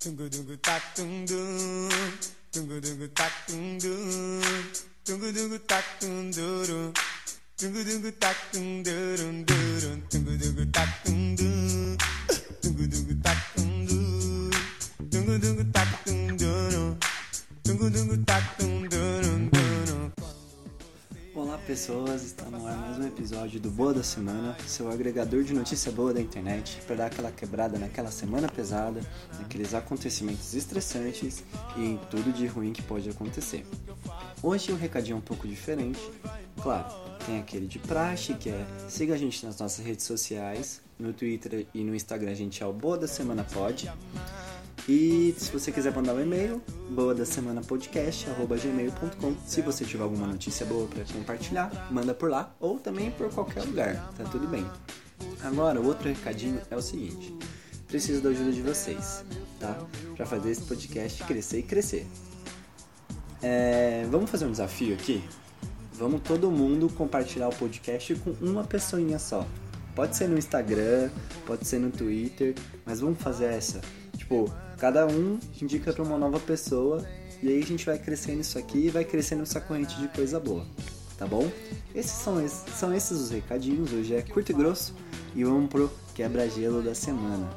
Dungu dungu tak dung dung. Dungu dungu tak dung dung. Dungu dungu tak dung dung. Dungu dungu tak dung dung dung. Dungu dungu tak dung dung. Dungu dungu tak dung dung. Dungu dungu tak dung dung. Dungu dungu tak dung dung. Olá pessoas, está no ar mais um episódio do Boa da Semana, seu agregador de notícia boa da internet, para dar aquela quebrada naquela semana pesada, naqueles acontecimentos estressantes e em tudo de ruim que pode acontecer. Hoje o recadinho é um pouco diferente, claro, tem aquele de praxe que é siga a gente nas nossas redes sociais, no Twitter e no Instagram a gente é o Boa da Semana Pod. E se você quiser mandar um e-mail, boa da semana podcast@gmail.com. Se você tiver alguma notícia boa para compartilhar, manda por lá ou também por qualquer lugar, tá tudo bem. Agora, o outro recadinho é o seguinte: preciso da ajuda de vocês, tá? Para fazer esse podcast crescer e crescer. É, vamos fazer um desafio aqui? Vamos todo mundo compartilhar o podcast com uma pessoinha só. Pode ser no Instagram, pode ser no Twitter, mas vamos fazer essa. Tipo, cada um indica para uma nova pessoa e aí a gente vai crescendo isso aqui e vai crescendo essa corrente de coisa boa, tá bom? Esses são, esses são esses os recadinhos, hoje é curto e grosso e vamos pro quebra-gelo da semana.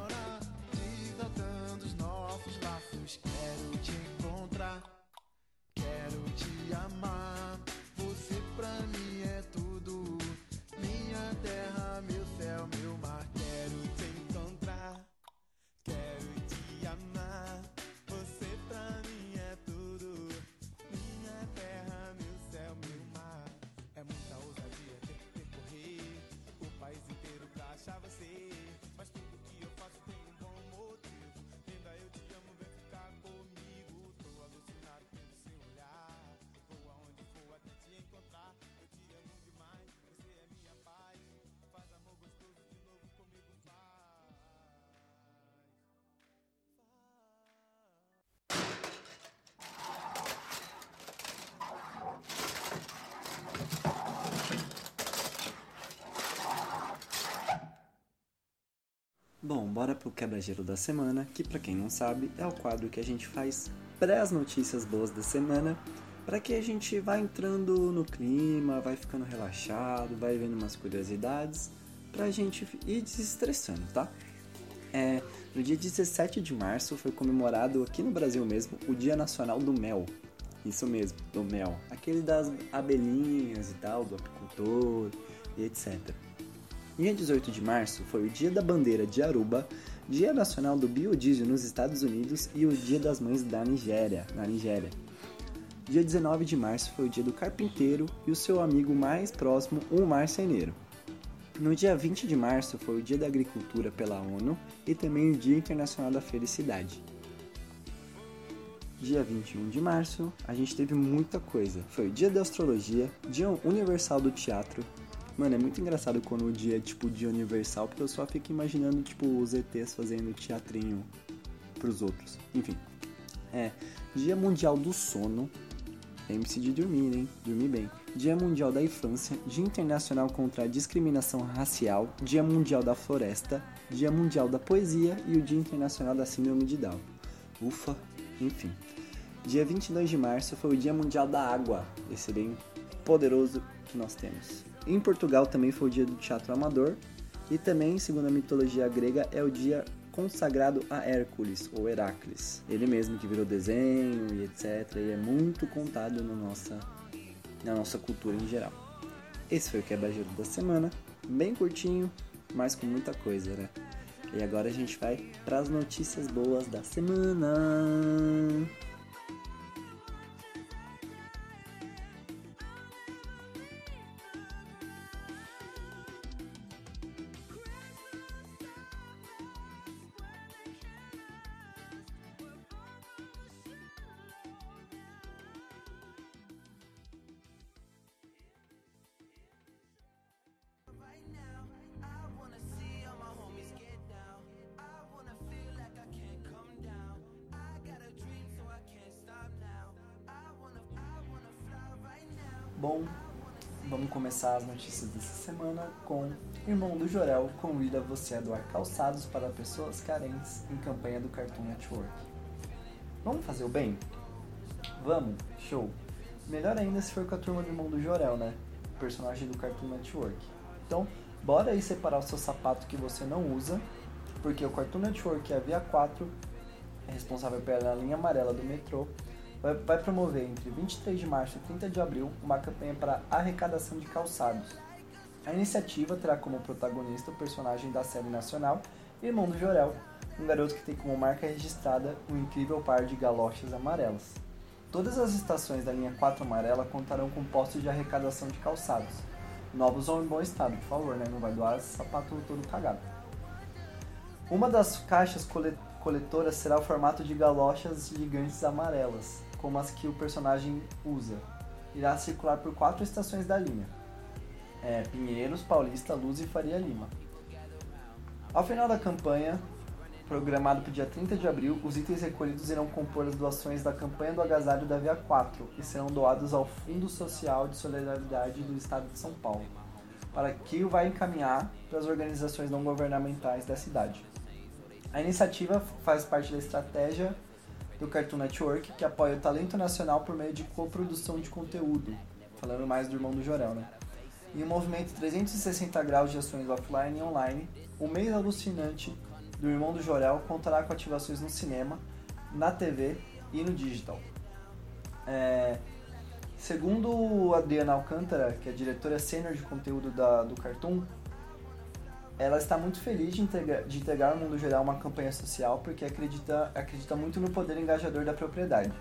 Bom, bora pro quebra-gelo da semana, que pra quem não sabe é o quadro que a gente faz pré notícias boas da semana, para que a gente vá entrando no clima, vai ficando relaxado, vai vendo umas curiosidades, pra gente ir desestressando, tá? É, no dia 17 de março foi comemorado aqui no Brasil mesmo o Dia Nacional do Mel. Isso mesmo, do mel. Aquele das abelhinhas e tal, do apicultor e etc. Dia 18 de março foi o Dia da Bandeira de Aruba, Dia Nacional do Biodiesel nos Estados Unidos e o Dia das Mães da Nigéria, na Nigéria. Dia 19 de março foi o Dia do Carpinteiro e o seu amigo mais próximo, o marceneiro. No dia 20 de março foi o Dia da Agricultura pela ONU e também o Dia Internacional da Felicidade. Dia 21 de março, a gente teve muita coisa. Foi o Dia da Astrologia, Dia Universal do Teatro. Mano, é muito engraçado quando o dia é tipo Dia Universal, porque eu só fico imaginando tipo os ETs fazendo teatrinho pros outros. Enfim. É, Dia Mundial do Sono. Lembre-se de dormir, hein? Dormir bem. Dia Mundial da Infância, Dia Internacional contra a Discriminação Racial, Dia Mundial da Floresta, Dia Mundial da Poesia e o Dia Internacional da Síndrome de Down. Ufa, enfim. Dia 22 de março foi o Dia Mundial da Água, esse bem poderoso que nós temos. Em Portugal também foi o Dia do Teatro Amador e também, segundo a mitologia grega, é o dia consagrado a Hércules ou Heracles. Ele mesmo que virou desenho e etc. E é muito contado na nossa, na nossa cultura em geral. Esse foi o quebra-gelo da semana, bem curtinho, mas com muita coisa, né? E agora a gente vai para as notícias boas da semana. Bom, vamos começar as notícias dessa semana com Irmão do Jorel convida você a doar calçados para pessoas carentes em campanha do Cartoon Network. Vamos fazer o bem? Vamos? Show. Melhor ainda se for com a turma do irmão do Jorel, né? Personagem do Cartoon Network. Então, bora aí separar o seu sapato que você não usa, porque o Cartoon Network é a Via 4, é responsável pela linha amarela do metrô, vai, vai promover entre 23 de março e 30 de abril uma campanha para arrecadação de calçados. A iniciativa terá como protagonista o personagem da série nacional Irmão do Jorel, um garoto que tem como marca registrada um incrível par de galochas amarelas. Todas as estações da linha 4 amarela contarão com postos de arrecadação de calçados. Novos ou em bom estado, por favor, né? Não vai doar sapato todo cagado. Uma das caixas cole- coletoras será o formato de galochas gigantes amarelas, como as que o personagem usa. Irá circular por quatro estações da linha: é, Pinheiros, Paulista, Luz e Faria Lima. Ao final da campanha, programado para o dia 30 de abril, os itens recolhidos irão compor as doações da campanha do agasalho da Via 4 e serão doados ao Fundo Social de Solidariedade do Estado de São Paulo, para que o vai encaminhar para as organizações não governamentais da cidade. A iniciativa faz parte da estratégia do Cartoon Network, que apoia o talento nacional por meio de coprodução de conteúdo, falando mais do irmão do Jorel, né? Em um movimento 360 graus de ações offline e online, o mês alucinante do Irmão do Jorel contará com ativações no cinema, na TV e no digital. É, segundo a Adriana Alcântara, que é diretora sênior de conteúdo da, do Cartoon, ela está muito feliz de entregar, de entregar ao mundo geral uma campanha social porque acredita, acredita muito no poder engajador da propriedade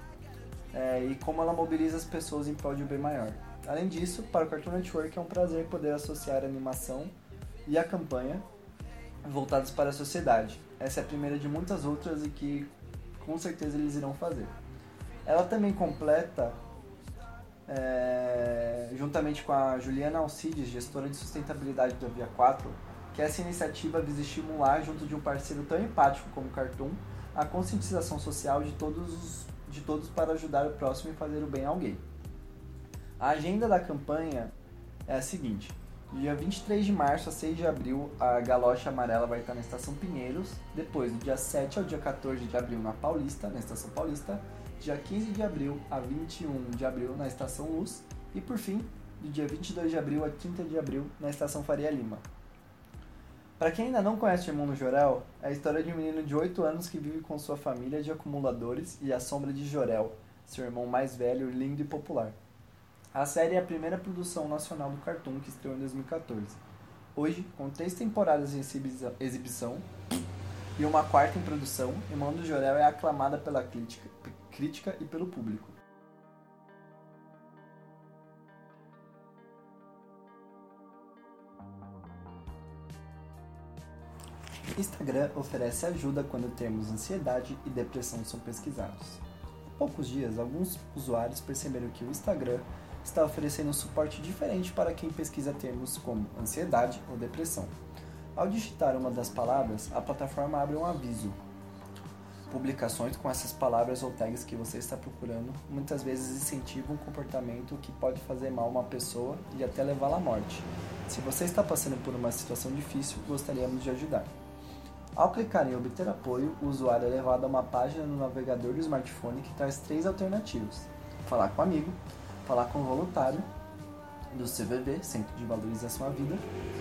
é, e como ela mobiliza as pessoas em prol de um bem maior. Além disso, para o Cartoon Network é um prazer poder associar a animação e a campanha voltados para a sociedade. Essa é a primeira de muitas outras e que com certeza eles irão fazer. Ela também completa, é, juntamente com a Juliana Alcides, gestora de sustentabilidade da Via 4, que essa iniciativa visa estimular, junto de um parceiro tão empático como o Cartoon, a conscientização social de todos, de todos para ajudar o próximo e fazer o bem a alguém. A agenda da campanha é a seguinte: dia 23 de março a 6 de abril, a galocha amarela vai estar na Estação Pinheiros. Depois, do dia 7 ao dia 14 de abril, na Paulista, na Estação Paulista. Dia 15 de abril a 21 de abril, na Estação Luz. E por fim, do dia 22 de abril a 30 de abril, na Estação Faria Lima. Para quem ainda não conhece o Irmão do Jorel, é a história de um menino de 8 anos que vive com sua família de acumuladores e a sombra de Jorel, seu irmão mais velho, lindo e popular. A série é a primeira produção nacional do Cartoon que estreou em 2014. Hoje, com três temporadas em exibição, exibição e uma quarta em produção, Irmão do Jorel é aclamada pela crítica, crítica e pelo público. Instagram oferece ajuda quando termos ansiedade e depressão são pesquisados. Há poucos dias, alguns usuários perceberam que o Instagram está oferecendo um suporte diferente para quem pesquisa termos como ansiedade ou depressão. Ao digitar uma das palavras, a plataforma abre um aviso. Publicações com essas palavras ou tags que você está procurando muitas vezes incentivam um comportamento que pode fazer mal a uma pessoa e até levá-la à morte. Se você está passando por uma situação difícil, gostaríamos de ajudar. Ao clicar em obter apoio, o usuário é levado a uma página no navegador do smartphone que traz três alternativas: falar com amigo, falar com voluntário do CVV, Centro de Valorização à Vida,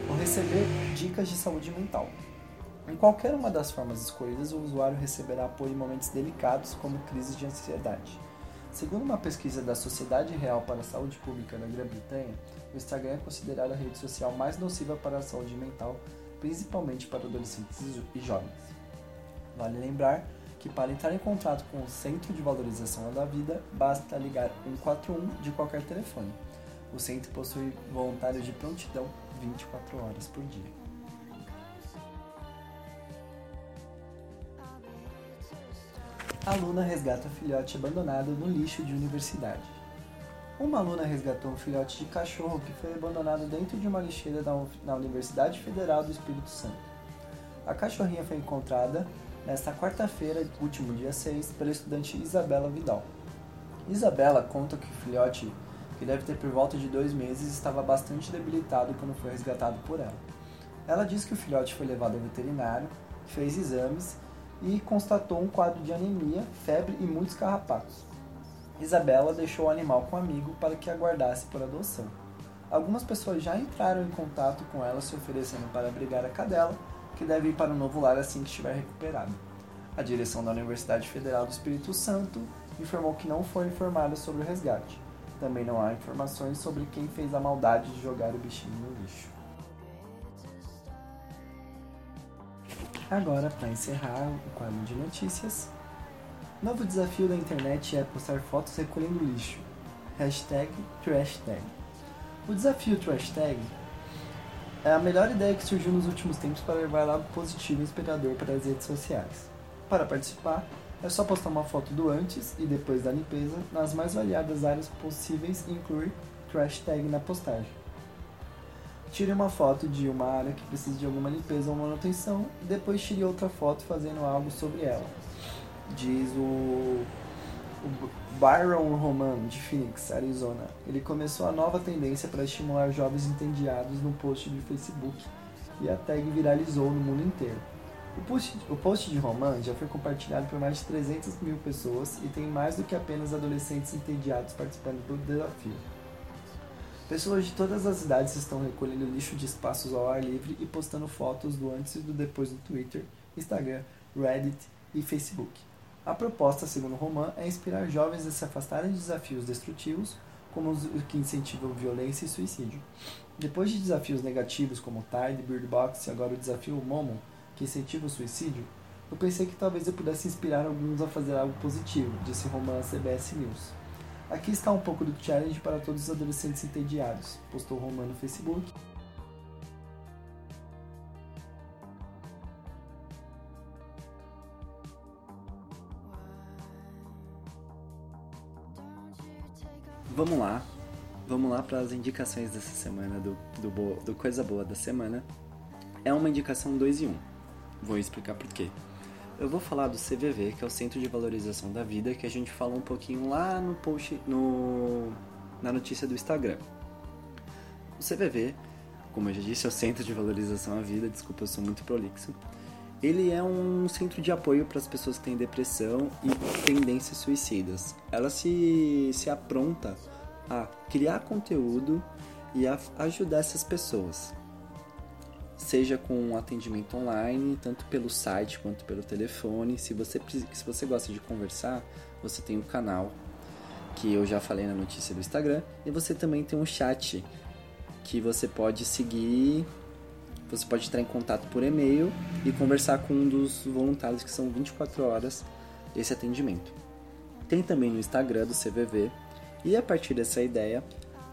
ou receber dicas de saúde mental. Em qualquer uma das formas escolhidas, o usuário receberá apoio em momentos delicados, como crises de ansiedade. Segundo uma pesquisa da Sociedade Real para a Saúde Pública da Grã-Bretanha, o Instagram é considerado a rede social mais nociva para a saúde mental, principalmente para adolescentes e jovens. Vale lembrar que para entrar em contato com o Centro de Valorização da Vida, basta ligar 141 de qualquer telefone. O centro possui voluntários de prontidão 24 horas por dia. Aluna resgata filhote abandonado no lixo de universidade. Uma aluna resgatou um filhote de cachorro que foi abandonado dentro de uma lixeira na Universidade Federal do Espírito Santo. A cachorrinha foi encontrada nesta quarta-feira, último dia 6, pela estudante Isabela Vidal. Isabela conta que o filhote, que deve ter por volta de dois meses, estava bastante debilitado quando foi resgatado por ela. Ela diz que o filhote foi levado ao veterinário, fez exames e constatou um quadro de anemia, febre e muitos carrapatos. Isabela deixou o animal com um amigo para que aguardasse por adoção. Algumas pessoas já entraram em contato com ela se oferecendo para abrigar a cadela, que deve ir para o novo lar assim que estiver recuperada. A direção da Universidade Federal do Espírito Santo informou que não foi informada sobre o resgate. Também não há informações sobre quem fez a maldade de jogar o bichinho no lixo. Agora, para encerrar o quadro de notícias, novo desafio da internet é postar fotos recolhendo lixo. Hashtag TrashTag. O desafio TrashTag é a melhor ideia que surgiu nos últimos tempos para levar algo positivo e inspirador para as redes sociais. Para participar, é só postar uma foto do antes e depois da limpeza nas mais variadas áreas possíveis e incluir TrashTag na postagem. Tire uma foto de uma área que precisa de alguma limpeza ou manutenção e depois tire outra foto fazendo algo sobre ela. Diz o, o Byron Roman, de Phoenix, Arizona. Ele começou a nova tendência para estimular jovens entediados no post de Facebook e a tag viralizou no mundo inteiro. O post, o post de Roman já foi compartilhado por mais de 300 mil pessoas e tem mais do que apenas adolescentes entediados participando do desafio. Pessoas de todas as idades estão recolhendo lixo de espaços ao ar livre e postando fotos do antes e do depois no Twitter, Instagram, Reddit e Facebook. A proposta, segundo Roman, é inspirar jovens a se afastarem de desafios destrutivos, como os que incentivam violência e suicídio. Depois de desafios negativos como Tide, Bird Box e agora o desafio Momo, que incentiva o suicídio, eu pensei que talvez eu pudesse inspirar alguns a fazer algo positivo, disse Roman à CBS News. Aqui está um pouco do challenge para todos os adolescentes entediados, postou Roman no Facebook. Vamos lá, vamos lá para as indicações dessa semana do, do, bo- do Coisa Boa da Semana. É uma indicação 2 em 1. Um. Vou explicar por quê. Eu vou falar do CVV, que é o Centro de Valorização da Vida, que a gente falou um pouquinho lá no post, no, na notícia do Instagram. O CVV, como eu já disse, é o Centro de Valorização à Vida, desculpa, eu sou muito prolixo. Ele é um centro de apoio para as pessoas que têm depressão e tendências suicidas. Ela se, se apronta a criar conteúdo e a ajudar essas pessoas seja com atendimento online, tanto pelo site quanto pelo telefone. Se você, se você gosta de conversar, você tem o um canal que eu já falei na notícia do Instagram, e você também tem um chat que você pode seguir, você pode entrar em contato por e-mail e conversar com um dos voluntários que são 24 horas esse atendimento. Tem também no Instagram do CVV, e a partir dessa ideia,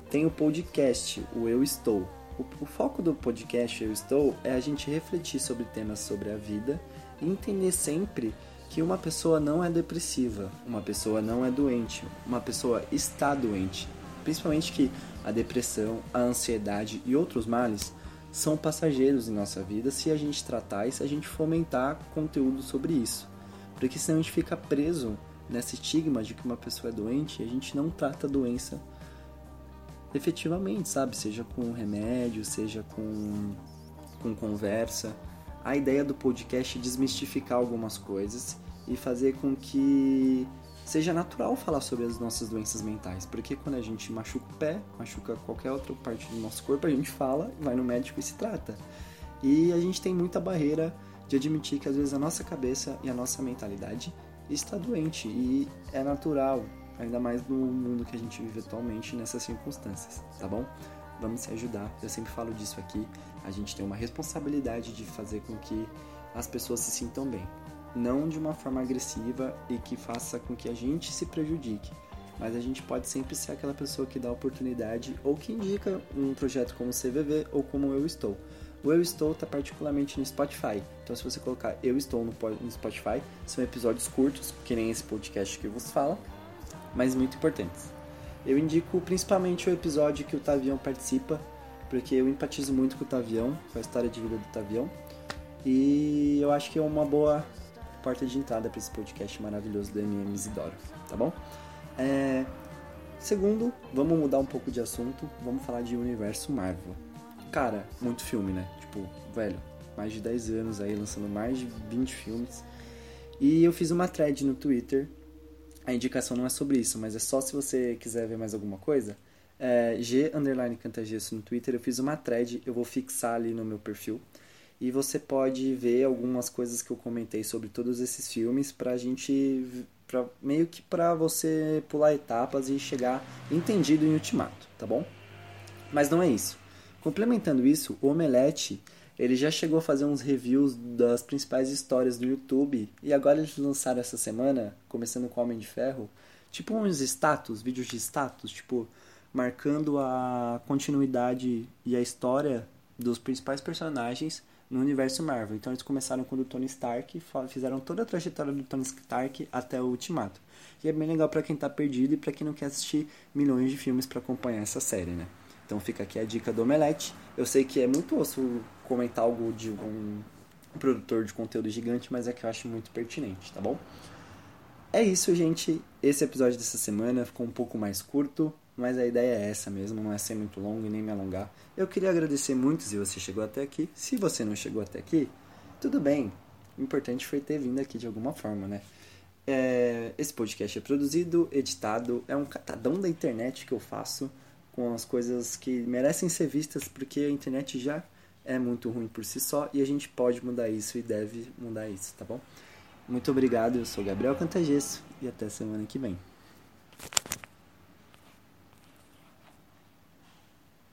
tem o podcast, o Eu Estou, o, o, foco do podcast Eu Estou é a gente refletir sobre temas sobre a vida e entender sempre que uma pessoa não é depressiva, uma pessoa não é doente, uma pessoa está doente. Principalmente que a depressão, a ansiedade e outros males são passageiros em nossa vida se a gente tratar e se a gente fomentar conteúdo sobre isso. Porque senão a gente fica preso nesse estigma de que uma pessoa é doente e a gente não trata a doença efetivamente, sabe? Seja com remédio, seja com, com conversa. A ideia do podcast é desmistificar algumas coisas e fazer com que seja natural falar sobre as nossas doenças mentais. Porque quando a gente machuca o pé, machuca qualquer outra parte do nosso corpo, a gente fala, vai no médico e se trata. E a gente tem muita barreira de admitir que às vezes a nossa cabeça e a nossa mentalidade está doente e é natural, ainda mais no mundo que a gente vive atualmente nessas circunstâncias, tá bom? Vamos se ajudar. Eu sempre falo disso aqui. A gente tem uma responsabilidade de fazer com que as pessoas se sintam bem, não de uma forma agressiva e que faça com que a gente se prejudique. Mas a gente pode sempre ser aquela pessoa que dá oportunidade ou que indica um projeto como o CVV ou como Eu Estou. O Eu Estou está particularmente no Spotify. Então, se você colocar Eu Estou no Spotify, são episódios curtos, que nem esse podcast que vos fala, mas muito importantes. Eu indico principalmente o episódio que o Tavião participa, porque eu empatizo muito com o Tavião, com a história de vida do Tavião, e eu acho que é uma boa porta de entrada para esse podcast maravilhoso do MM Isidoro, tá bom? É... Segundo, vamos mudar um pouco de assunto, vamos falar de universo Marvel. Cara, muito filme, né? Tipo, velho, mais de 10 anos aí lançando mais de 20 filmes. E eu fiz uma thread no Twitter. A indicação não é sobre isso, mas é só se você quiser ver mais alguma coisa. É, G underline no Twitter, eu fiz uma thread, eu vou fixar ali no meu perfil. E você pode ver algumas coisas que eu comentei sobre todos esses filmes pra gente. Pra, meio que pra você pular etapas e chegar entendido em Ultimato, tá bom? Mas não é isso. Complementando isso, o Omelete ele já chegou a fazer uns reviews das principais histórias do YouTube e agora eles lançaram essa semana, começando com Homem de Ferro, tipo uns status, vídeos de status, tipo marcando a continuidade e a história dos principais personagens no universo Marvel. Então eles começaram com o do Tony Stark, fizeram toda a trajetória do Tony Stark até o Ultimato. E é bem legal para quem tá perdido e para quem não quer assistir milhões de filmes para acompanhar essa série, né? Então fica aqui a dica do Omelete. Eu sei que é muito osso comentar algo de um produtor de conteúdo gigante, mas é que eu acho muito pertinente, tá bom? É isso, gente. Esse episódio dessa semana ficou um pouco mais curto, mas a ideia é essa mesmo, não é ser muito longo e nem me alongar. Eu queria agradecer muito se você chegou até aqui. Se você não chegou até aqui, tudo bem. O importante foi ter vindo aqui de alguma forma, né? É, esse podcast é produzido, editado, é um catadão da internet que eu faço com as coisas que merecem ser vistas, porque a internet já é muito ruim por si só e a gente pode mudar isso e deve mudar isso, tá bom? Muito obrigado, eu sou Gabriel Cantagesso e até semana que vem.